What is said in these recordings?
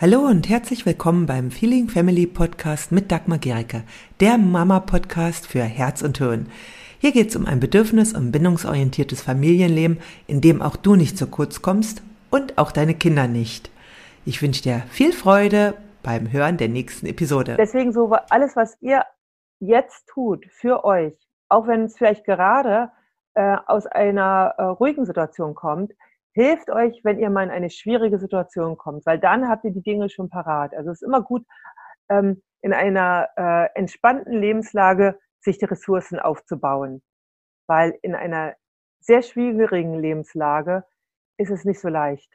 Hallo und herzlich willkommen beim Feeling Family Podcast mit Dagmar Gericke, der Mama-Podcast für Herz und Hirn. Hier geht es um ein bedürfnis- und bindungsorientiertes Familienleben, in dem auch du nicht zu kurz kommst und auch deine Kinder nicht. Ich wünsche dir viel Freude beim Hören der nächsten Episode. Deswegen so alles, was ihr jetzt tut für euch, auch wenn es vielleicht gerade äh, aus einer äh, ruhigen Situation kommt, hilft euch, wenn ihr mal in eine schwierige Situation kommt, weil dann habt ihr die Dinge schon parat. Also es ist immer gut, ähm, in einer äh, entspannten Lebenslage sich die Ressourcen aufzubauen, weil in einer sehr schwierigen Lebenslage ist es nicht so leicht.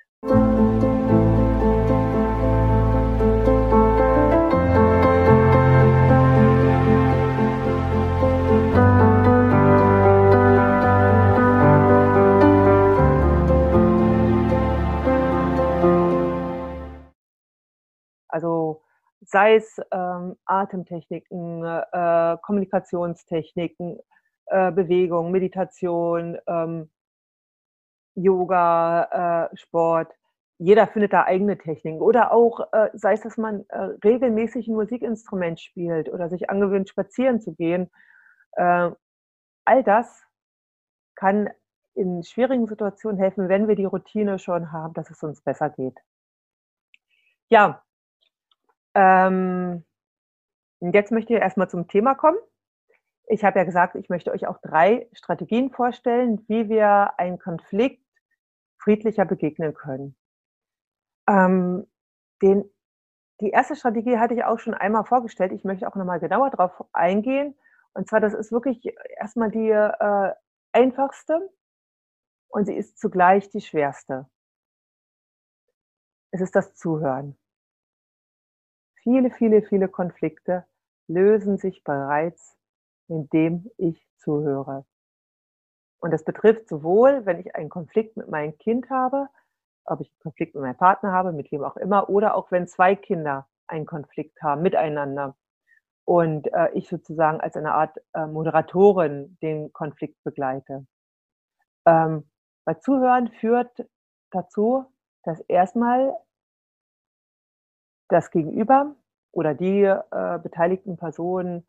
Also sei es ähm, Atemtechniken, äh, Kommunikationstechniken, äh, Bewegung, Meditation, ähm, Yoga, äh, Sport. Jeder findet da eigene Techniken. Oder auch, äh, sei es, dass man äh, regelmäßig ein Musikinstrument spielt oder sich angewöhnt, spazieren zu gehen. Äh, all das kann in schwierigen Situationen helfen, wenn wir die Routine schon haben, dass es uns besser geht. Ja, ähm, jetzt möchte ich erstmal zum Thema kommen. Ich habe ja gesagt, ich möchte euch auch drei Strategien vorstellen, wie wir einen Konflikt friedlicher begegnen können. Ähm, den, die erste Strategie hatte ich auch schon einmal vorgestellt. Ich möchte auch nochmal genauer darauf eingehen. Und zwar, das ist wirklich erstmal die äh, einfachste und sie ist zugleich die schwerste. Es ist das Zuhören. Viele, viele, viele Konflikte lösen sich bereits, indem ich zuhöre. Und das betrifft sowohl, wenn ich einen Konflikt mit meinem Kind habe, ob ich einen Konflikt mit meinem Partner habe, mit wem auch immer, oder auch wenn zwei Kinder einen Konflikt haben miteinander und äh, ich sozusagen als eine Art äh, Moderatorin den Konflikt begleite. Ähm, weil Zuhören führt dazu, dass erstmal das Gegenüber oder die äh, beteiligten Personen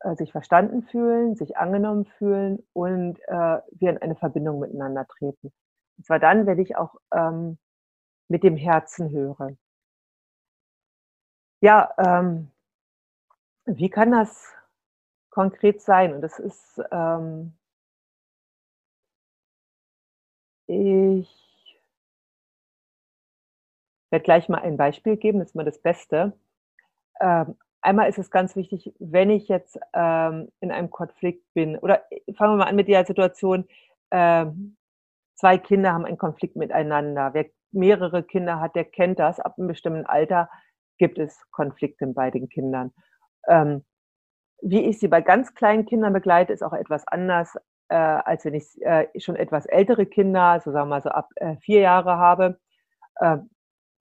äh, sich verstanden fühlen, sich angenommen fühlen und äh, wir in eine Verbindung miteinander treten. Und zwar dann, wenn ich auch ähm, mit dem Herzen höre. Ja, ähm, wie kann das konkret sein? Und das ist, ähm, ich werde gleich mal ein Beispiel geben, das ist mal das Beste. Ähm, einmal ist es ganz wichtig, wenn ich jetzt ähm, in einem Konflikt bin, oder fangen wir mal an mit der Situation, ähm, zwei Kinder haben einen Konflikt miteinander. Wer mehrere Kinder hat, der kennt das. Ab einem bestimmten Alter gibt es Konflikte bei den Kindern. Ähm, wie ich sie bei ganz kleinen Kindern begleite, ist auch etwas anders, äh, als wenn ich äh, schon etwas ältere Kinder, so sagen wir mal so ab äh, vier Jahre habe.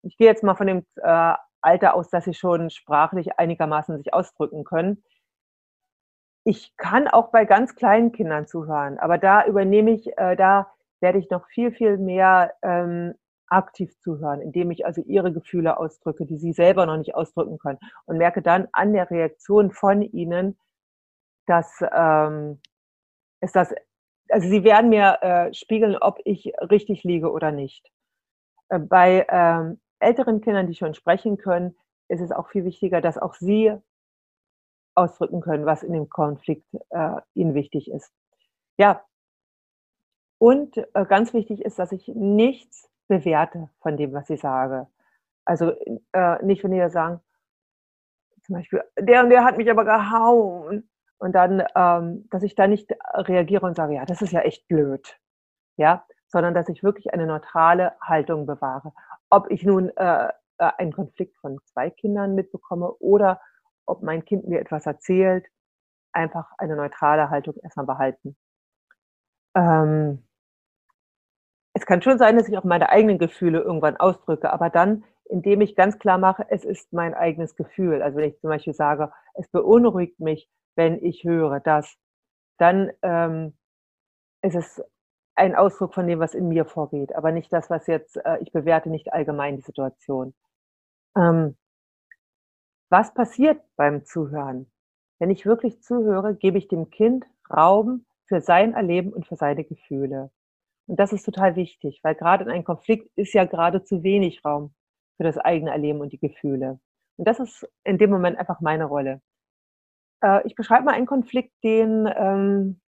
Ich gehe jetzt mal von dem äh, Alter aus, dass sie schon sprachlich einigermaßen sich ausdrücken können. Ich kann auch bei ganz kleinen Kindern zuhören, aber da übernehme ich, äh, da werde ich noch viel, viel mehr ähm, aktiv zuhören, indem ich also ihre Gefühle ausdrücke, die sie selber noch nicht ausdrücken können und merke dann an der Reaktion von ihnen, dass ähm, ist das, also sie werden mir äh, spiegeln, ob ich richtig liege oder nicht. Äh, bei ähm, älteren Kindern, die schon sprechen können, ist es auch viel wichtiger, dass auch sie ausdrücken können, was in dem Konflikt äh, ihnen wichtig ist. Ja, und äh, ganz wichtig ist, dass ich nichts bewerte von dem, was ich sage. Also äh, nicht, wenn die sagen, zum Beispiel, der und der hat mich aber gehauen. Und dann, ähm, dass ich da nicht reagiere und sage, ja, das ist ja echt blöd. Ja, sondern dass ich wirklich eine neutrale Haltung bewahre ob ich nun äh, äh, einen Konflikt von zwei Kindern mitbekomme oder ob mein Kind mir etwas erzählt, einfach eine neutrale Haltung erstmal behalten. Ähm, es kann schon sein, dass ich auch meine eigenen Gefühle irgendwann ausdrücke, aber dann, indem ich ganz klar mache, es ist mein eigenes Gefühl. Also wenn ich zum Beispiel sage, es beunruhigt mich, wenn ich höre das, dann ähm, ist es ein Ausdruck von dem, was in mir vorgeht, aber nicht das, was jetzt, äh, ich bewerte nicht allgemein die Situation. Ähm, was passiert beim Zuhören? Wenn ich wirklich zuhöre, gebe ich dem Kind Raum für sein Erleben und für seine Gefühle. Und das ist total wichtig, weil gerade in einem Konflikt ist ja gerade zu wenig Raum für das eigene Erleben und die Gefühle. Und das ist in dem Moment einfach meine Rolle. Äh, ich beschreibe mal einen Konflikt, den ähm,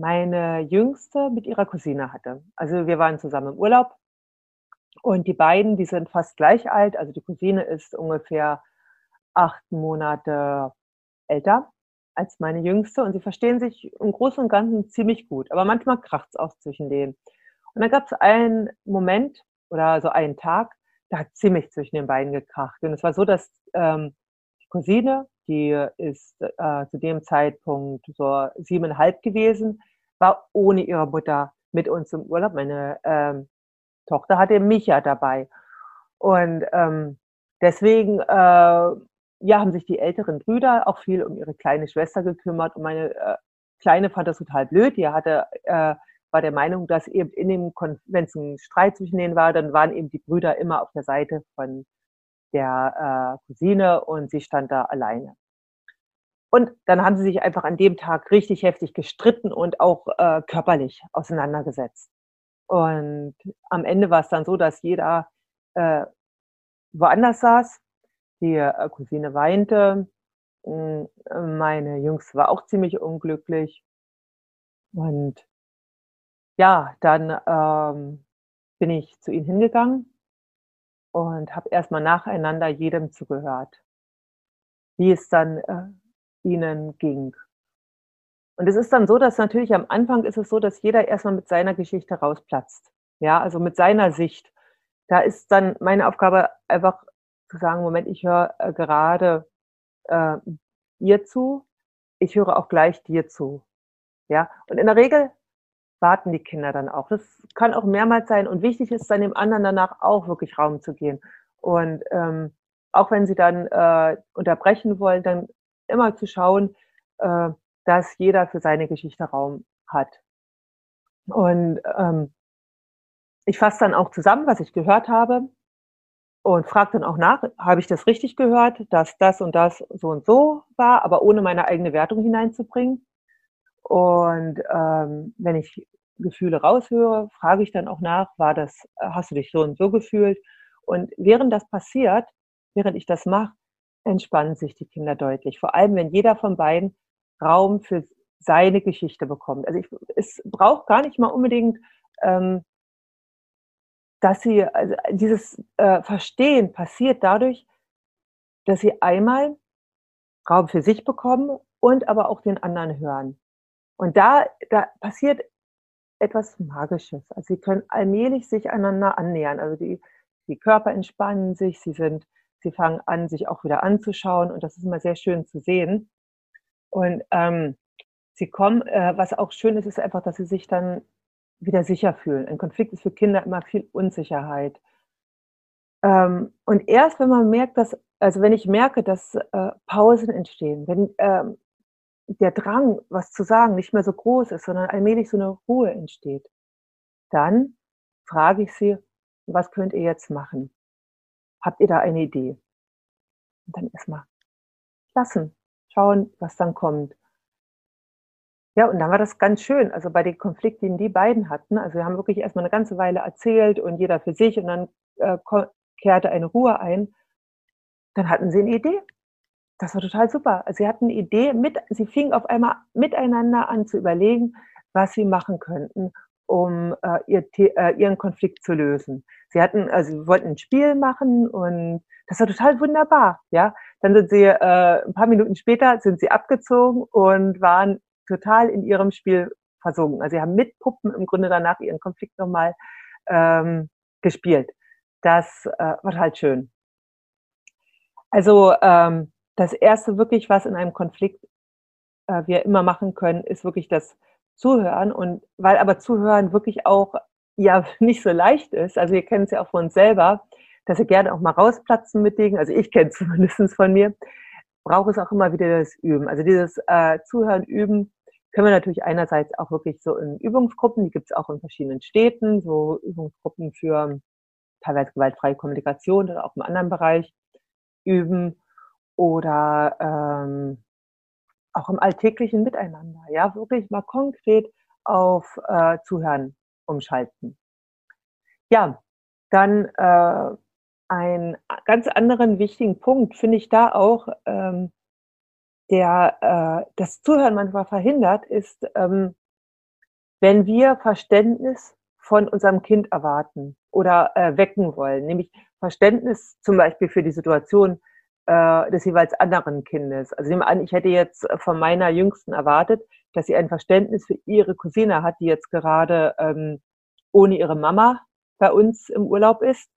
meine Jüngste mit ihrer Cousine hatte. Also wir waren zusammen im Urlaub und die beiden, die sind fast gleich alt. Also die Cousine ist ungefähr acht Monate älter als meine Jüngste und sie verstehen sich im Großen und Ganzen ziemlich gut. Aber manchmal kracht es auch zwischen denen. Und dann gab es einen Moment oder so einen Tag, da hat ziemlich zwischen den beiden gekracht. Und es war so, dass ähm, die Cousine, die ist äh, zu dem Zeitpunkt so siebeneinhalb gewesen, war ohne ihre Mutter mit uns im Urlaub. Meine ähm, Tochter hatte mich ja dabei. Und ähm, deswegen äh, ja, haben sich die älteren Brüder auch viel um ihre kleine Schwester gekümmert. Und meine äh, Kleine fand das total blöd. Die hatte, äh, war der Meinung, dass eben in dem, wenn es ein Streit zwischen denen war, dann waren eben die Brüder immer auf der Seite von der äh, Cousine und sie stand da alleine. Und dann haben sie sich einfach an dem Tag richtig heftig gestritten und auch äh, körperlich auseinandergesetzt. Und am Ende war es dann so, dass jeder äh, woanders saß die äh, Cousine weinte. Hm, meine Jüngste war auch ziemlich unglücklich. Und ja, dann ähm, bin ich zu ihnen hingegangen und habe erstmal nacheinander jedem zugehört, wie es dann äh, ihnen ging. Und es ist dann so, dass natürlich am Anfang ist es so, dass jeder erstmal mit seiner Geschichte rausplatzt. Ja, also mit seiner Sicht. Da ist dann meine Aufgabe einfach zu sagen, Moment, ich höre äh, gerade äh, ihr zu, ich höre auch gleich dir zu. Ja, und in der Regel warten die Kinder dann auch. Das kann auch mehrmals sein und wichtig ist dann dem anderen danach auch wirklich Raum zu gehen. Und ähm, auch wenn sie dann äh, unterbrechen wollen, dann immer zu schauen, äh, dass jeder für seine Geschichte Raum hat. Und ähm, ich fasse dann auch zusammen, was ich gehört habe und frage dann auch nach, habe ich das richtig gehört, dass das und das so und so war, aber ohne meine eigene Wertung hineinzubringen. Und ähm, wenn ich Gefühle raushöre, frage ich dann auch nach, war das, hast du dich so und so gefühlt? Und während das passiert, während ich das mache, entspannen sich die Kinder deutlich. Vor allem, wenn jeder von beiden Raum für seine Geschichte bekommt. Also ich, es braucht gar nicht mal unbedingt ähm, dass sie, also dieses äh, Verstehen passiert dadurch, dass sie einmal Raum für sich bekommen und aber auch den anderen hören. Und da, da passiert etwas Magisches. Also sie können allmählich sich einander annähern. Also die, die Körper entspannen sich, sie sind, sie fangen an, sich auch wieder anzuschauen und das ist immer sehr schön zu sehen. Und ähm, sie kommen, äh, was auch schön ist, ist einfach, dass sie sich dann wieder sicher fühlen. Ein Konflikt ist für Kinder immer viel Unsicherheit. Ähm, und erst wenn man merkt, dass, also wenn ich merke, dass äh, Pausen entstehen, wenn ähm, der Drang, was zu sagen, nicht mehr so groß ist, sondern allmählich so eine Ruhe entsteht, dann frage ich sie, was könnt ihr jetzt machen? Habt ihr da eine Idee? Und dann erstmal lassen, schauen, was dann kommt. Ja, und dann war das ganz schön. Also bei den Konflikten, die die beiden hatten, also wir haben wirklich erstmal eine ganze Weile erzählt und jeder für sich und dann äh, kehrte eine Ruhe ein. Dann hatten sie eine Idee. Das war total super. Also sie hatten eine Idee mit, sie fingen auf einmal miteinander an zu überlegen, was sie machen könnten, um äh, ihr, äh, ihren Konflikt zu lösen. Sie hatten, also sie wollten ein Spiel machen und das war total wunderbar. Ja, dann sind sie äh, ein paar Minuten später sind sie abgezogen und waren total in ihrem Spiel versunken. Also sie haben mit Puppen im Grunde danach ihren Konflikt nochmal ähm, gespielt. Das äh, war halt schön. Also ähm, das Erste wirklich, was in einem Konflikt äh, wir immer machen können, ist wirklich das Zuhören. Und weil aber Zuhören wirklich auch ja nicht so leicht ist, also wir kennen es ja auch von uns selber, dass wir gerne auch mal rausplatzen mit Dingen, also ich kenne es zumindest von mir, brauche es auch immer wieder das Üben. Also dieses äh, Zuhören, Üben, können wir natürlich einerseits auch wirklich so in Übungsgruppen, die gibt es auch in verschiedenen Städten, so Übungsgruppen für teilweise gewaltfreie Kommunikation oder auch im anderen Bereich üben oder ähm, auch im alltäglichen Miteinander. Ja, wirklich mal konkret auf äh, Zuhören umschalten. Ja, dann äh, einen ganz anderen wichtigen Punkt finde ich da auch, ähm, der äh, das Zuhören manchmal verhindert, ist, ähm, wenn wir Verständnis von unserem Kind erwarten oder äh, wecken wollen, nämlich Verständnis zum Beispiel für die Situation äh, des jeweils anderen Kindes. Also nehmen an, ich hätte jetzt von meiner Jüngsten erwartet, dass sie ein Verständnis für ihre Cousine hat, die jetzt gerade ähm, ohne ihre Mama bei uns im Urlaub ist,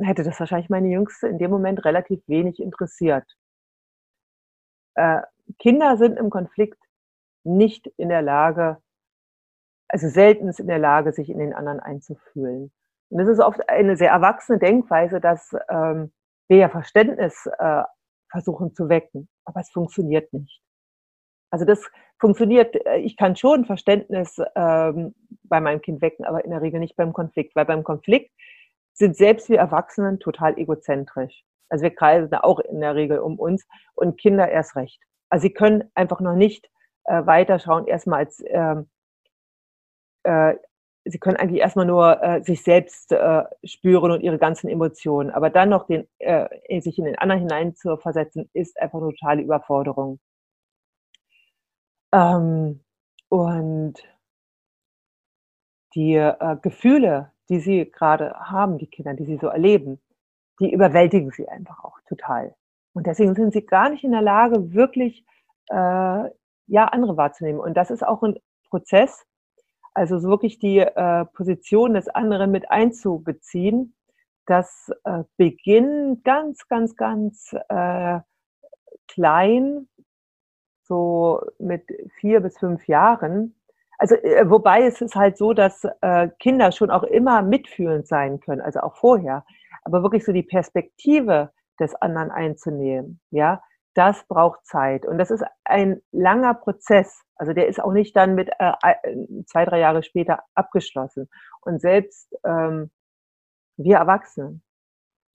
hätte das wahrscheinlich meine Jüngste in dem Moment relativ wenig interessiert. Äh, Kinder sind im Konflikt nicht in der Lage, also selten in der Lage, sich in den anderen einzufühlen. Und das ist oft eine sehr erwachsene Denkweise, dass ähm, wir ja Verständnis äh, versuchen zu wecken, aber es funktioniert nicht. Also das funktioniert, äh, ich kann schon Verständnis ähm, bei meinem Kind wecken, aber in der Regel nicht beim Konflikt, weil beim Konflikt sind selbst wir Erwachsenen total egozentrisch. Also wir kreisen da auch in der Regel um uns und Kinder erst recht. Also sie können einfach noch nicht äh, weiterschauen, erstmal als ähm, äh, sie können eigentlich erstmal nur äh, sich selbst äh, spüren und ihre ganzen Emotionen. Aber dann noch den, äh, sich in den anderen hinein zu versetzen, ist einfach eine totale Überforderung. Ähm, und die äh, Gefühle, die sie gerade haben, die Kinder, die sie so erleben, die überwältigen sie einfach auch total. Und deswegen sind sie gar nicht in der Lage, wirklich äh, ja andere wahrzunehmen. Und das ist auch ein Prozess, also so wirklich die äh, Position des anderen mit einzubeziehen. Das äh, beginnt ganz, ganz, ganz äh, klein, so mit vier bis fünf Jahren. Also äh, wobei es ist halt so, dass äh, Kinder schon auch immer mitfühlend sein können, also auch vorher. Aber wirklich so die Perspektive des anderen einzunehmen, ja, das braucht Zeit. Und das ist ein langer Prozess. Also der ist auch nicht dann mit äh, zwei, drei Jahre später abgeschlossen. Und selbst ähm, wir Erwachsenen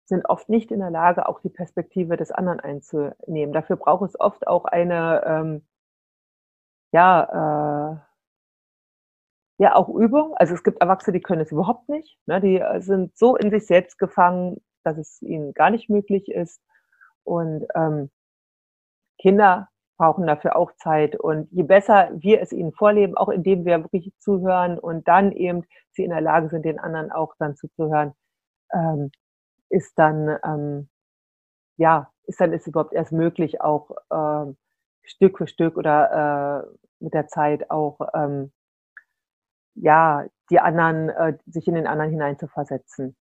sind oft nicht in der Lage, auch die Perspektive des anderen einzunehmen. Dafür braucht es oft auch eine, ähm, ja, äh, ja, auch Übung. Also es gibt Erwachsene, die können es überhaupt nicht. Ne? Die äh, sind so in sich selbst gefangen, dass es ihnen gar nicht möglich ist. Und ähm, Kinder brauchen dafür auch Zeit. Und je besser wir es ihnen vorleben, auch indem wir wirklich zuhören und dann eben sie in der Lage sind, den anderen auch dann zuzuhören, ähm, ist dann, ähm, ja, ist dann ist überhaupt erst möglich, auch ähm, Stück für Stück oder äh, mit der Zeit auch, ähm, ja, die anderen, äh, sich in den anderen hineinzuversetzen.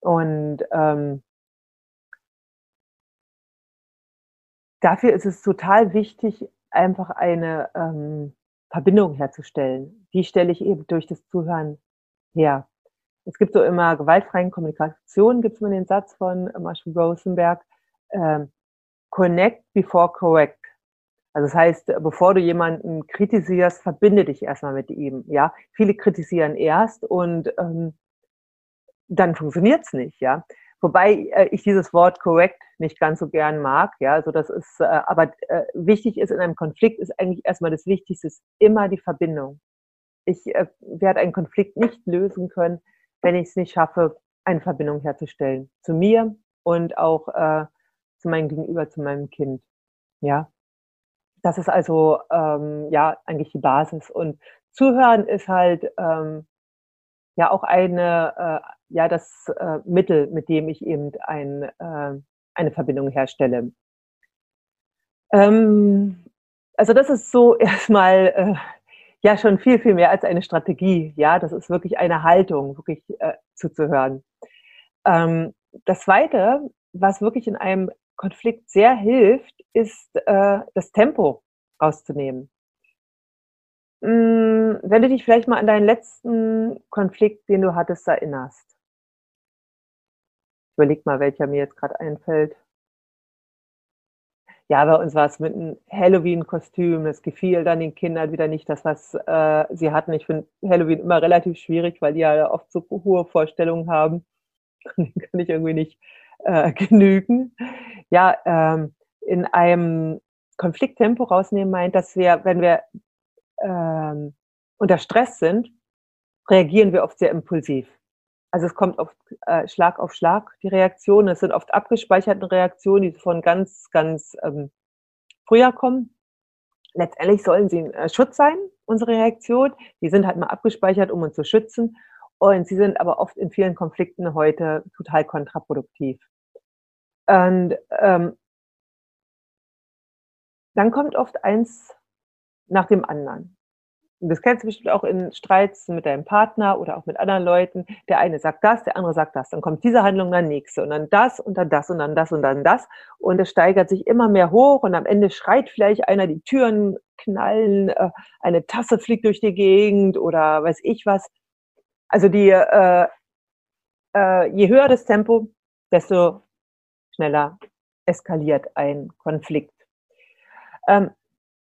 Und ähm, dafür ist es total wichtig, einfach eine ähm, Verbindung herzustellen. Die stelle ich eben durch das Zuhören her. Es gibt so immer gewaltfreien Kommunikation, gibt es immer den Satz von Marshall Rosenberg, äh, connect before correct. Also das heißt, bevor du jemanden kritisierst, verbinde dich erstmal mit ihm. Ja, viele kritisieren erst und ähm, dann funktioniert's nicht. Ja, Wobei äh, ich dieses Wort correct nicht ganz so gern mag. Ja, also das ist, äh, aber äh, wichtig ist in einem Konflikt ist eigentlich erstmal das Wichtigste ist immer die Verbindung. Ich äh, werde einen Konflikt nicht lösen können, wenn ich es nicht schaffe, eine Verbindung herzustellen zu mir und auch äh, zu meinem Gegenüber, zu meinem Kind. Ja, das ist also ähm, ja eigentlich die Basis. Und Zuhören ist halt ähm, ja auch eine, äh, ja das äh, Mittel, mit dem ich eben ein, äh, eine Verbindung herstelle. Ähm, also das ist so erstmal äh, ja schon viel, viel mehr als eine Strategie. Ja, das ist wirklich eine Haltung, wirklich äh, zuzuhören. Ähm, das Zweite, was wirklich in einem Konflikt sehr hilft, ist äh, das Tempo rauszunehmen. Hm, wenn du dich vielleicht mal an deinen letzten Konflikt, den du hattest, erinnerst. Überleg mal, welcher mir jetzt gerade einfällt. Ja, bei uns war es mit einem Halloween-Kostüm. Das gefiel dann den Kindern wieder nicht, das, was äh, sie hatten. Ich finde Halloween immer relativ schwierig, weil die ja oft so hohe Vorstellungen haben. den kann ich irgendwie nicht äh, genügen. Ja, ähm, in einem Konflikttempo rausnehmen meint, dass wir, wenn wir ähm, unter Stress sind, reagieren wir oft sehr impulsiv. Also es kommt oft äh, Schlag auf Schlag, die Reaktionen. Es sind oft abgespeicherte Reaktionen, die von ganz, ganz ähm, früher kommen. Letztendlich sollen sie ein äh, Schutz sein, unsere Reaktion. Die sind halt mal abgespeichert, um uns zu schützen. Und sie sind aber oft in vielen Konflikten heute total kontraproduktiv. Und ähm, dann kommt oft eins nach dem anderen. Und das kennst du bestimmt auch in Streits mit deinem Partner oder auch mit anderen Leuten. Der eine sagt das, der andere sagt das. Dann kommt diese Handlung, dann nächste und dann das und dann das und dann das und dann das. Und es steigert sich immer mehr hoch und am Ende schreit vielleicht einer, die Türen knallen, äh, eine Tasse fliegt durch die Gegend oder weiß ich was. Also die, äh, äh, je höher das Tempo, desto schneller eskaliert ein Konflikt. Ähm,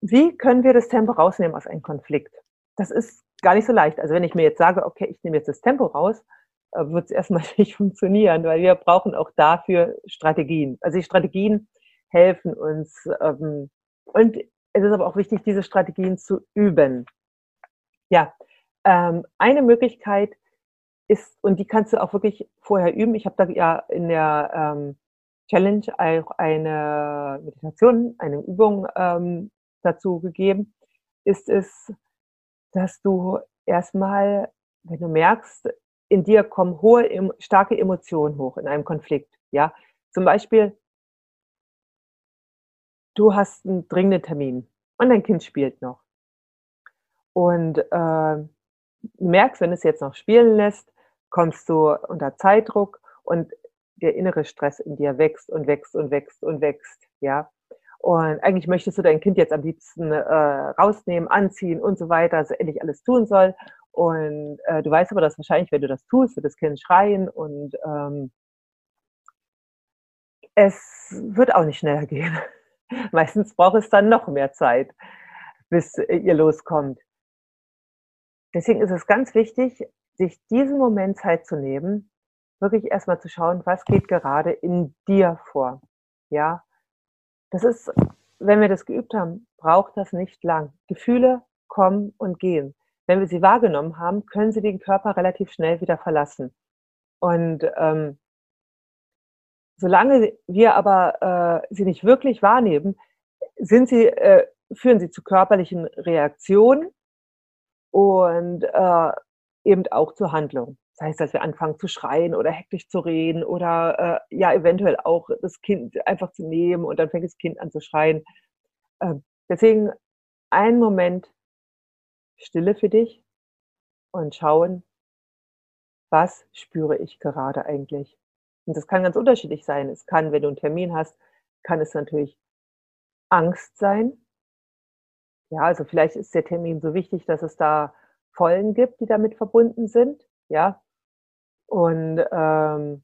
wie können wir das Tempo rausnehmen aus einem Konflikt? Das ist gar nicht so leicht. Also wenn ich mir jetzt sage, okay, ich nehme jetzt das Tempo raus, äh, wird es erstmal nicht funktionieren, weil wir brauchen auch dafür Strategien. Also die Strategien helfen uns. Ähm, und es ist aber auch wichtig, diese Strategien zu üben. Ja, ähm, eine Möglichkeit ist, und die kannst du auch wirklich vorher üben. Ich habe da ja in der ähm, Challenge auch eine Meditation, eine Übung ähm, dazu gegeben, ist es, dass du erstmal, wenn du merkst, in dir kommen hohe, starke Emotionen hoch in einem Konflikt. Ja, zum Beispiel, du hast einen dringenden Termin und dein Kind spielt noch. Und äh, merkst, wenn es jetzt noch spielen lässt, kommst du unter Zeitdruck und der innere Stress in dir wächst und wächst und wächst und wächst. Ja, und eigentlich möchtest du dein Kind jetzt am liebsten äh, rausnehmen, anziehen und so weiter, also endlich alles tun soll. Und äh, du weißt aber, dass wahrscheinlich, wenn du das tust, wird das Kind schreien und ähm, es wird auch nicht schneller gehen. Meistens braucht es dann noch mehr Zeit, bis ihr loskommt. Deswegen ist es ganz wichtig, sich diesen Moment Zeit zu nehmen, wirklich erstmal zu schauen, was geht gerade in dir vor. Ja, das ist, wenn wir das geübt haben, braucht das nicht lang. Gefühle kommen und gehen. Wenn wir sie wahrgenommen haben, können sie den Körper relativ schnell wieder verlassen. Und ähm, solange wir aber äh, sie nicht wirklich wahrnehmen, sind sie, äh, führen sie zu körperlichen Reaktionen und äh, eben auch zur Das heißt, dass wir anfangen zu schreien oder hektisch zu reden oder äh, ja, eventuell auch das Kind einfach zu nehmen und dann fängt das Kind an zu schreien. Äh, deswegen einen Moment Stille für dich und schauen, was spüre ich gerade eigentlich. Und das kann ganz unterschiedlich sein. Es kann, wenn du einen Termin hast, kann es natürlich Angst sein. Ja, also vielleicht ist der Termin so wichtig, dass es da Vollen gibt, die damit verbunden sind. Ja, und ähm,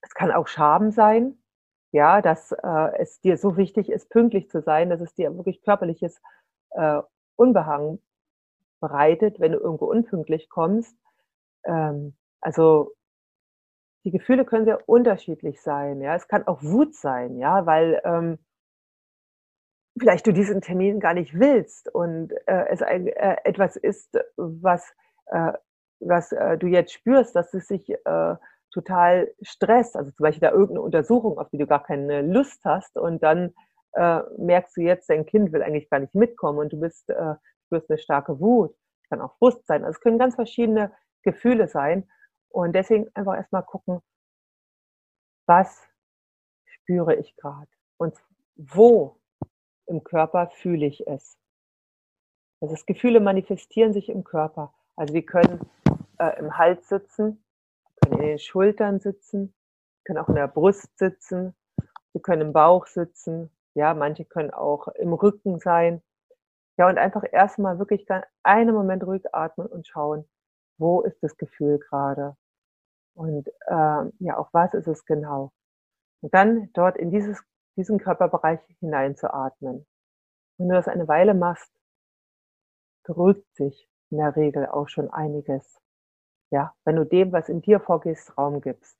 es kann auch Scham sein, ja, dass äh, es dir so wichtig ist, pünktlich zu sein, dass es dir wirklich körperliches äh, Unbehagen bereitet, wenn du irgendwo unpünktlich kommst. Ähm, also die Gefühle können sehr unterschiedlich sein. Ja, es kann auch Wut sein, ja, weil ähm, vielleicht du diesen Termin gar nicht willst und äh, es ein, äh, etwas ist, was äh, was äh, du jetzt spürst, dass es sich äh, total stresst, also zum Beispiel da irgendeine Untersuchung, auf die du gar keine Lust hast und dann äh, merkst du jetzt, dein Kind will eigentlich gar nicht mitkommen und du bist, äh, spürst eine starke Wut, kann auch Frust sein, also es können ganz verschiedene Gefühle sein. Und deswegen einfach erstmal gucken, was spüre ich gerade und wo im Körper fühle ich es. Also das Gefühle manifestieren sich im Körper. Also wir können äh, im Hals sitzen, können in den Schultern sitzen, können auch in der Brust sitzen, sie können im Bauch sitzen, ja, manche können auch im Rücken sein. Ja, und einfach erstmal wirklich einen Moment ruhig atmen und schauen, wo ist das Gefühl gerade? Und äh, ja, auch was ist es genau? Und dann dort in dieses, diesen Körperbereich hineinzuatmen. Wenn du das eine Weile machst, beruhigt sich in der Regel auch schon einiges. Ja, wenn du dem, was in dir vorgeht, Raum gibst.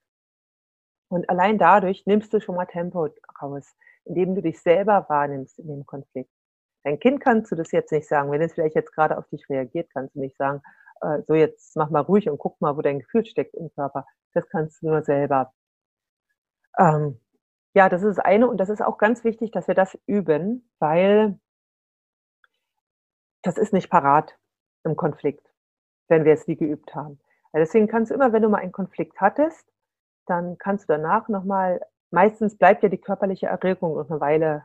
Und allein dadurch nimmst du schon mal Tempo raus, indem du dich selber wahrnimmst in dem Konflikt. Dein Kind kannst du das jetzt nicht sagen. Wenn es vielleicht jetzt gerade auf dich reagiert, kannst du nicht sagen, äh, so jetzt mach mal ruhig und guck mal, wo dein Gefühl steckt im Körper. Das kannst du nur selber. Ähm, ja, das ist das eine und das ist auch ganz wichtig, dass wir das üben, weil das ist nicht parat im Konflikt, wenn wir es nie geübt haben. Deswegen kannst du immer, wenn du mal einen Konflikt hattest, dann kannst du danach nochmal, meistens bleibt ja die körperliche Erregung noch eine Weile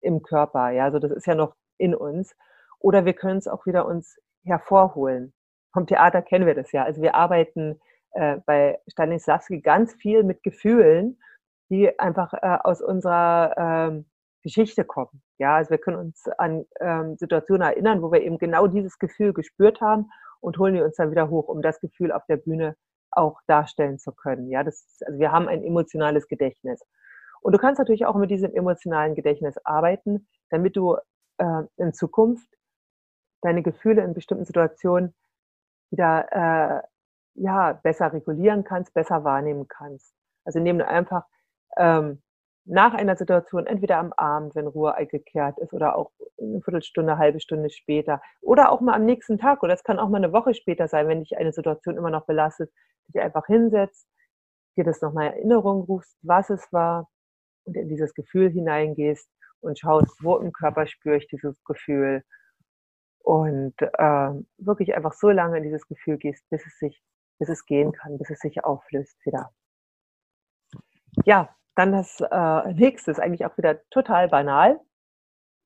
im Körper, ja, also das ist ja noch in uns. Oder wir können es auch wieder uns hervorholen. Vom Theater kennen wir das ja. Also wir arbeiten äh, bei Stanislavski ganz viel mit Gefühlen, die einfach äh, aus unserer ähm, Geschichte kommen. Ja, also wir können uns an ähm, Situationen erinnern, wo wir eben genau dieses Gefühl gespürt haben und holen wir uns dann wieder hoch, um das Gefühl auf der Bühne auch darstellen zu können. Ja, das also wir haben ein emotionales Gedächtnis. Und du kannst natürlich auch mit diesem emotionalen Gedächtnis arbeiten, damit du äh, in Zukunft deine Gefühle in bestimmten Situationen wieder äh, ja, besser regulieren kannst, besser wahrnehmen kannst. Also indem du einfach ähm, nach einer Situation, entweder am Abend, wenn Ruhe eingekehrt ist, oder auch eine Viertelstunde, eine halbe Stunde später, oder auch mal am nächsten Tag, oder es kann auch mal eine Woche später sein, wenn dich eine Situation immer noch belastet, dich einfach hinsetzt, dir das nochmal in Erinnerung rufst, was es war, und in dieses Gefühl hineingehst und schaust, wo im Körper spüre ich dieses Gefühl. Und äh, wirklich einfach so lange in dieses Gefühl gehst, bis es sich, bis es gehen kann, bis es sich auflöst wieder. Ja, dann das äh, nächste ist eigentlich auch wieder total banal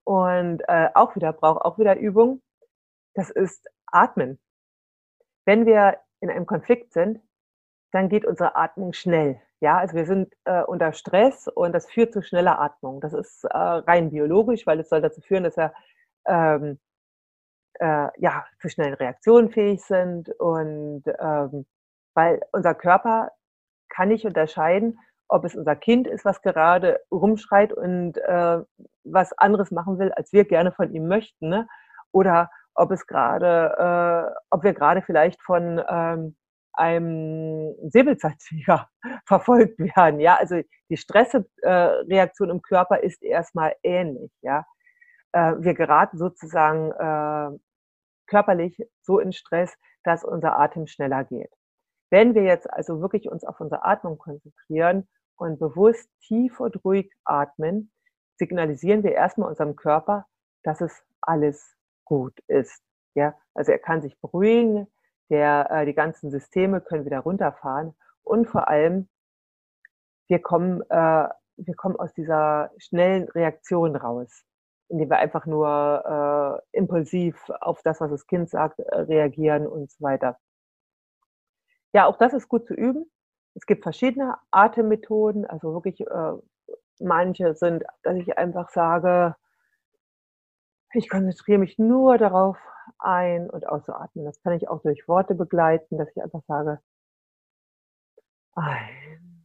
und äh, auch wieder braucht auch wieder Übung. Das ist Atmen. Wenn wir in einem Konflikt sind, dann geht unsere Atmung schnell. Ja, also wir sind äh, unter Stress und das führt zu schneller Atmung. Das ist äh, rein biologisch, weil es soll dazu führen, dass wir ähm, äh, ja, zu schnellen Reaktionen fähig sind und ähm, weil unser Körper kann nicht unterscheiden, ob es unser Kind ist, was gerade rumschreit und äh, was anderes machen will, als wir gerne von ihm möchten, ne? oder ob es gerade, äh, ob wir gerade vielleicht von ähm, einem Säbelzahntiger verfolgt werden. Ja, also die Stressreaktion im Körper ist erstmal ähnlich. Ja, äh, wir geraten sozusagen äh, körperlich so in Stress, dass unser Atem schneller geht. Wenn wir jetzt also wirklich uns auf unsere Atmung konzentrieren und bewusst tief und ruhig atmen, signalisieren wir erstmal unserem Körper, dass es alles gut ist. Ja, also er kann sich beruhigen, der, äh, die ganzen Systeme können wieder runterfahren und vor allem wir kommen, äh, wir kommen aus dieser schnellen Reaktion raus, indem wir einfach nur äh, impulsiv auf das, was das Kind sagt, äh, reagieren und so weiter. Ja, auch das ist gut zu üben. Es gibt verschiedene Atemmethoden, also wirklich äh, manche sind, dass ich einfach sage, ich konzentriere mich nur darauf, ein- und auszuatmen. Das kann ich auch durch Worte begleiten, dass ich einfach sage, ein.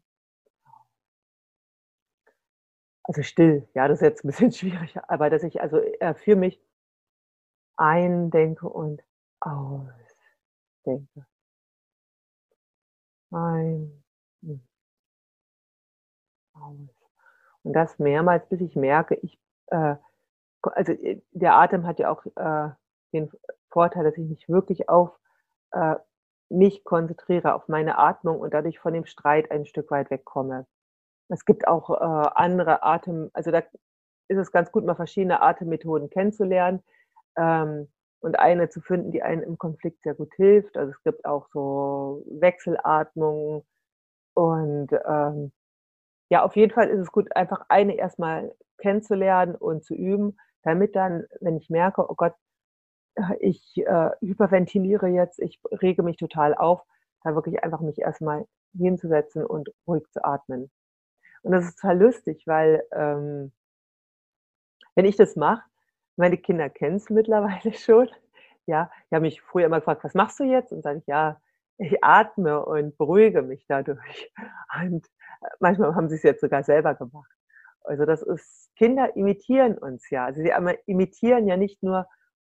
Also still, ja, das ist jetzt ein bisschen schwierig, aber dass ich also für mich eindenke und ausdenke. Ein. Aus. Und das mehrmals, bis ich merke, ich, äh, also äh, der Atem hat ja auch äh, den Vorteil, dass ich mich wirklich auf äh, mich konzentriere, auf meine Atmung und dadurch von dem Streit ein Stück weit wegkomme. Es gibt auch äh, andere Atem, also da ist es ganz gut, mal verschiedene Atemmethoden kennenzulernen ähm, und eine zu finden, die einen im Konflikt sehr gut hilft. Also es gibt auch so Wechselatmungen und ähm, ja, auf jeden Fall ist es gut, einfach eine erstmal kennenzulernen und zu üben, damit dann, wenn ich merke, oh Gott, ich äh, hyperventiliere jetzt, ich rege mich total auf, da wirklich einfach mich erstmal hinzusetzen und ruhig zu atmen. Und das ist total lustig, weil ähm, wenn ich das mache, meine Kinder kennen es mittlerweile schon. Ja, die haben mich früher immer gefragt, was machst du jetzt? Und sage ich, ja, ich atme und beruhige mich dadurch. Und manchmal haben sie es jetzt sogar selber gemacht. Also das ist, Kinder imitieren uns ja. Also sie imitieren ja nicht nur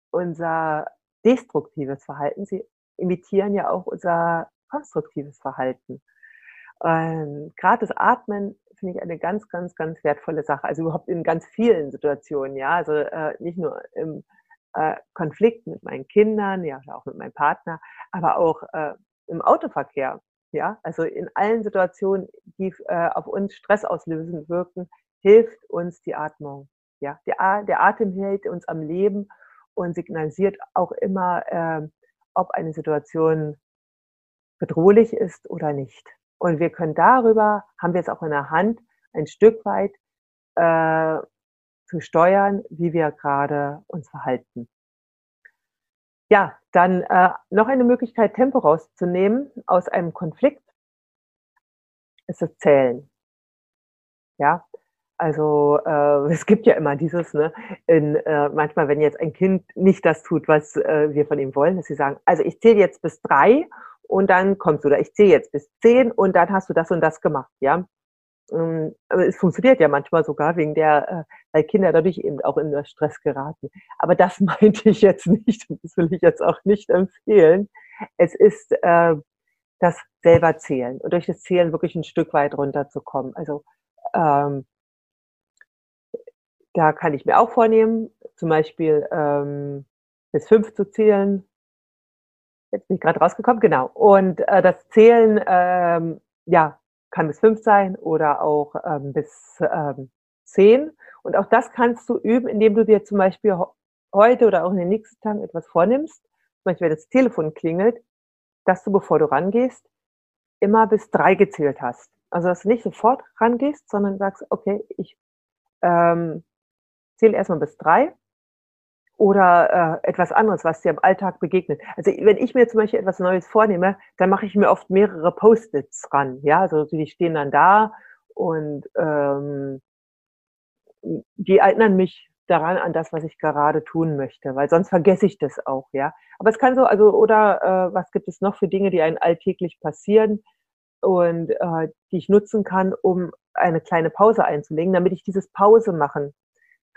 unser destruktives Verhalten, sie imitieren ja auch unser konstruktives Verhalten. Ähm, Gerade das Atmen finde ich eine ganz, ganz, ganz wertvolle Sache. Also überhaupt in ganz vielen Situationen, ja. Also äh, nicht nur im äh, Konflikt mit meinen Kindern, ja, auch mit meinem Partner, aber auch äh, im Autoverkehr. Ja, also in allen Situationen, die äh, auf uns stressauslösend wirken, hilft uns die Atmung. Ja, der, der Atem hält uns am Leben und signalisiert auch immer, äh, ob eine Situation bedrohlich ist oder nicht. Und wir können darüber, haben wir es auch in der Hand, ein Stück weit äh, zu steuern, wie wir gerade uns verhalten. Ja, dann äh, noch eine Möglichkeit, Tempo rauszunehmen aus einem Konflikt, ist das Zählen. Ja, also äh, es gibt ja immer dieses, ne, in, äh, manchmal, wenn jetzt ein Kind nicht das tut, was äh, wir von ihm wollen, dass sie sagen, also ich zähle jetzt bis drei und dann kommst du, oder ich zähle jetzt bis zehn und dann hast du das und das gemacht, ja. Ähm, es funktioniert ja manchmal sogar wegen der, äh, weil Kinder dadurch eben auch in Stress geraten. Aber das meinte ich jetzt nicht und das will ich jetzt auch nicht empfehlen. Es ist äh, das selber zählen und durch das Zählen wirklich ein Stück weit runterzukommen. Also ähm, da kann ich mir auch vornehmen, zum Beispiel ähm, bis fünf zu zählen. Jetzt bin ich gerade rausgekommen, genau. Und äh, das Zählen, ähm, ja, kann bis fünf sein oder auch ähm, bis ähm, zehn. Und auch das kannst du üben, indem du dir zum Beispiel heute oder auch in den nächsten Tagen etwas vornimmst. Zum Beispiel, wenn das Telefon klingelt, dass du, bevor du rangehst, immer bis drei gezählt hast. Also, dass du nicht sofort rangehst, sondern sagst, okay, ich ähm, zähle erstmal bis drei oder äh, etwas anderes, was dir im Alltag begegnet. Also wenn ich mir zum Beispiel etwas Neues vornehme, dann mache ich mir oft mehrere Post-its ran. Ja, also die stehen dann da und ähm, die erinnern mich daran an das, was ich gerade tun möchte, weil sonst vergesse ich das auch, ja. Aber es kann so, also oder äh, was gibt es noch für Dinge, die einen alltäglich passieren und äh, die ich nutzen kann, um eine kleine Pause einzulegen, damit ich dieses Pause machen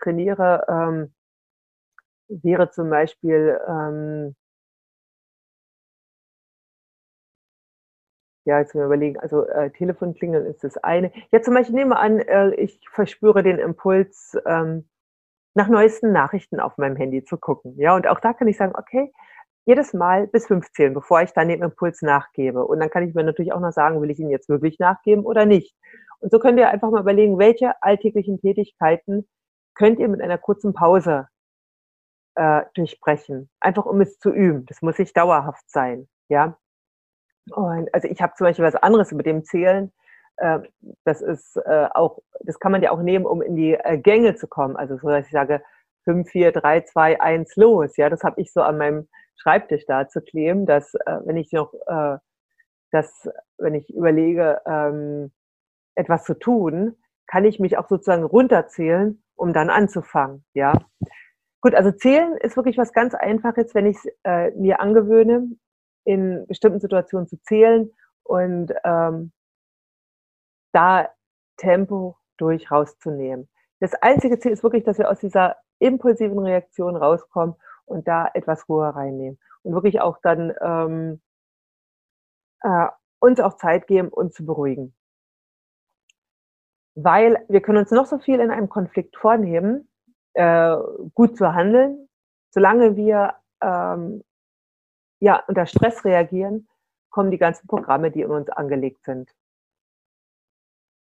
trainiere. Ähm, wäre zum Beispiel, ähm, ja, jetzt mal überlegen, also äh, Telefon klingeln ist das eine. Ja, zum Beispiel nehme an, äh, ich verspüre den Impuls, ähm, nach neuesten Nachrichten auf meinem Handy zu gucken. Ja, und auch da kann ich sagen, okay, jedes Mal bis 15, bevor ich dann dem Impuls nachgebe. Und dann kann ich mir natürlich auch noch sagen, will ich ihn jetzt wirklich nachgeben oder nicht. Und so könnt ihr einfach mal überlegen, welche alltäglichen Tätigkeiten könnt ihr mit einer kurzen Pause äh, durchbrechen, einfach um es zu üben. Das muss nicht dauerhaft sein, ja. Und also ich habe zum Beispiel was anderes mit dem Zählen. Äh, das ist äh, auch, das kann man ja auch nehmen, um in die äh, Gänge zu kommen. Also so, dass ich sage, 5, 4, 3, 2, 1, los. Ja, das habe ich so an meinem Schreibtisch da zu kleben, dass äh, wenn ich noch, äh, dass wenn ich überlege, ähm, etwas zu tun, kann ich mich auch sozusagen runterzählen, um dann anzufangen. Ja, Gut, also zählen ist wirklich was ganz Einfaches, wenn ich es äh, mir angewöhne, in bestimmten Situationen zu zählen und ähm, da Tempo durch rauszunehmen. Das einzige Ziel ist wirklich, dass wir aus dieser impulsiven Reaktion rauskommen und da etwas Ruhe reinnehmen und wirklich auch dann ähm, äh, uns auch Zeit geben, uns zu beruhigen. Weil wir können uns noch so viel in einem Konflikt vornehmen, äh, gut zu handeln. Solange wir ähm, ja, unter Stress reagieren, kommen die ganzen Programme, die in uns angelegt sind.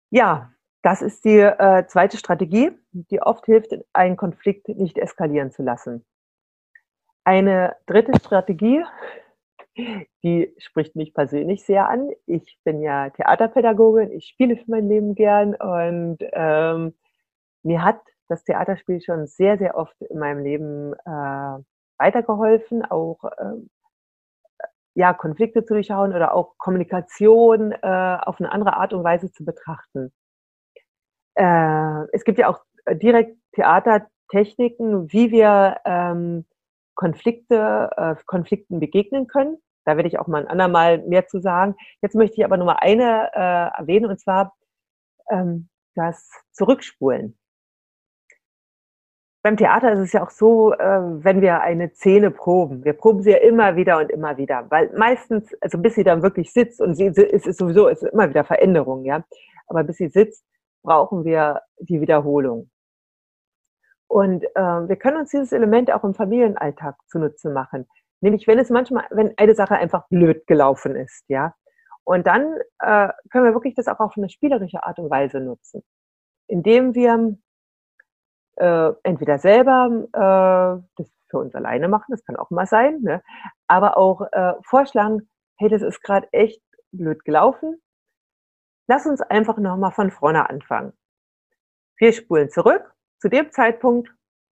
Ja, das ist die äh, zweite Strategie, die oft hilft, einen Konflikt nicht eskalieren zu lassen. Eine dritte Strategie, die spricht mich persönlich sehr an. Ich bin ja Theaterpädagogin, ich spiele für mein Leben gern und ähm, mir hat das Theaterspiel schon sehr, sehr oft in meinem Leben äh, weitergeholfen, auch äh, ja, Konflikte zu durchschauen oder auch Kommunikation äh, auf eine andere Art und Weise zu betrachten. Äh, es gibt ja auch direkt Theatertechniken, wie wir ähm, Konflikte, äh, Konflikten begegnen können. Da werde ich auch mal ein andermal mehr zu sagen. Jetzt möchte ich aber nur mal eine äh, erwähnen, und zwar ähm, das Zurückspulen beim Theater ist es ja auch so, äh, wenn wir eine Szene proben, wir proben sie ja immer wieder und immer wieder, weil meistens, also bis sie dann wirklich sitzt und sie, es ist sowieso, es ist immer wieder Veränderung, ja, aber bis sie sitzt, brauchen wir die Wiederholung. Und äh, wir können uns dieses Element auch im Familienalltag zunutze machen. Nämlich, wenn es manchmal, wenn eine Sache einfach blöd gelaufen ist, ja. Und dann äh, können wir wirklich das auch auf eine spielerische Art und Weise nutzen. Indem wir äh, entweder selber äh, das für uns alleine machen, das kann auch mal sein, ne? aber auch äh, vorschlagen, hey, das ist gerade echt blöd gelaufen. Lass uns einfach nochmal von vorne anfangen. Wir spulen zurück zu dem Zeitpunkt,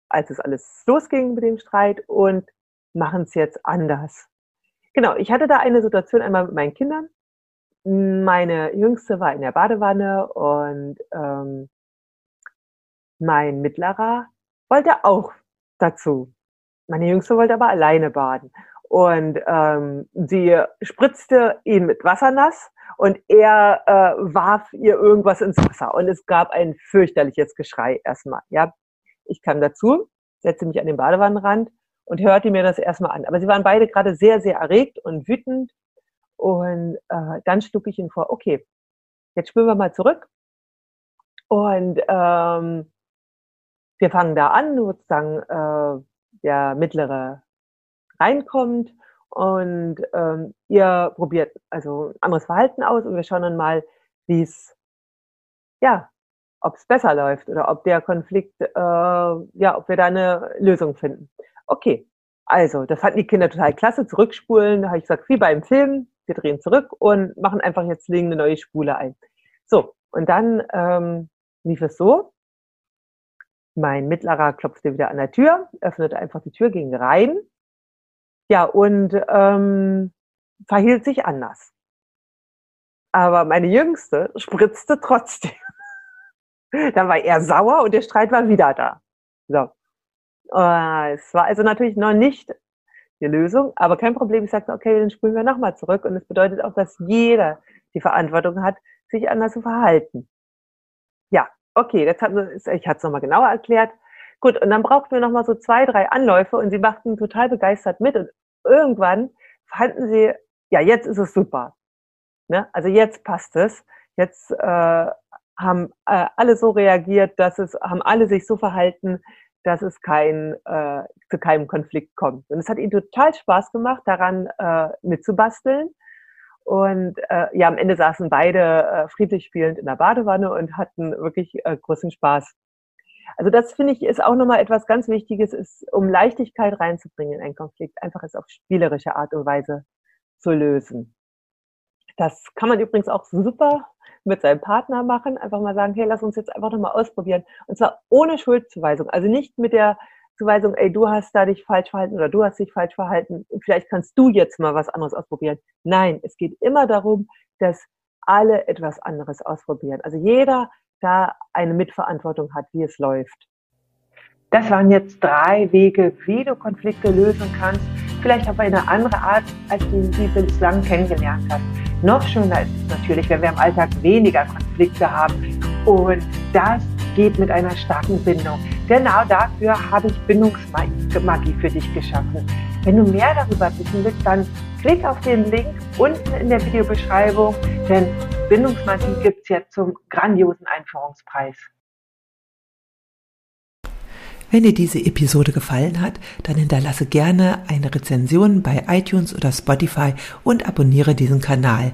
als es alles losging mit dem Streit und machen es jetzt anders. Genau, ich hatte da eine Situation einmal mit meinen Kindern. Meine Jüngste war in der Badewanne und ähm, mein Mittlerer wollte auch dazu. Meine Jüngste wollte aber alleine baden. Und ähm, sie spritzte ihn mit Wasser nass und er äh, warf ihr irgendwas ins Wasser. Und es gab ein fürchterliches Geschrei erstmal. Ja, ich kam dazu, setzte mich an den Badewannenrand und hörte mir das erstmal an. Aber sie waren beide gerade sehr, sehr erregt und wütend. Und äh, dann schlug ich ihn vor, okay, jetzt spüren wir mal zurück. Und ähm, wir fangen da an, sozusagen äh, der mittlere reinkommt und ähm, ihr probiert also ein anderes Verhalten aus und wir schauen dann mal, wie es, ja, ob es besser läuft oder ob der Konflikt, äh, ja, ob wir da eine Lösung finden. Okay, also, das fanden die Kinder total klasse, zurückspulen, da habe ich gesagt, wie beim Film, wir drehen zurück und machen einfach jetzt legen eine neue Spule ein. So, und dann ähm, lief es so, mein Mittlerer klopfte wieder an der Tür, öffnete einfach die Tür, ging rein. Ja, und ähm, verhielt sich anders. Aber meine Jüngste spritzte trotzdem. da war er sauer und der Streit war wieder da. So. Äh, es war also natürlich noch nicht die Lösung, aber kein Problem. Ich sagte, okay, dann spulen wir nochmal zurück. Und es bedeutet auch, dass jeder die Verantwortung hat, sich anders zu verhalten. Ja, okay, jetzt hat, ich hatte es nochmal genauer erklärt. Gut, und dann brauchten wir nochmal so zwei, drei Anläufe und sie machten total begeistert mit und irgendwann fanden sie, ja, jetzt ist es super. Ne? Also jetzt passt es. Jetzt äh, haben äh, alle so reagiert, dass es, haben alle sich so verhalten, dass es kein, äh, zu keinem Konflikt kommt. Und es hat ihnen total Spaß gemacht, daran äh, mitzubasteln. Und äh, ja, am Ende saßen beide äh, friedlich spielend in der Badewanne und hatten wirklich äh, großen Spaß. Also das finde ich ist auch nochmal etwas ganz Wichtiges, ist, um Leichtigkeit reinzubringen in einen Konflikt, einfach es auf spielerische Art und Weise zu lösen. Das kann man übrigens auch super mit seinem Partner machen, einfach mal sagen, hey, lass uns jetzt einfach nochmal ausprobieren. Und zwar ohne Schuldzuweisung, also nicht mit der Zuweisung, ey, du hast da dich falsch verhalten oder du hast dich falsch verhalten, vielleicht kannst du jetzt mal was anderes ausprobieren. Nein, es geht immer darum, dass alle etwas anderes ausprobieren. Also jeder da eine Mitverantwortung hat, wie es läuft. Das waren jetzt drei Wege, wie du Konflikte lösen kannst. Vielleicht auf eine andere Art, als du sie bislang kennengelernt hast. Noch schöner ist es natürlich, wenn wir im Alltag weniger Konflikte haben. Und das geht mit einer starken Bindung. Genau dafür habe ich Bindungsmagie für dich geschaffen. Wenn du mehr darüber wissen willst, dann klick auf den Link unten in der Videobeschreibung, denn Bindungsmagie gibt es jetzt zum grandiosen Einführungspreis. Wenn dir diese Episode gefallen hat, dann hinterlasse gerne eine Rezension bei iTunes oder Spotify und abonniere diesen Kanal.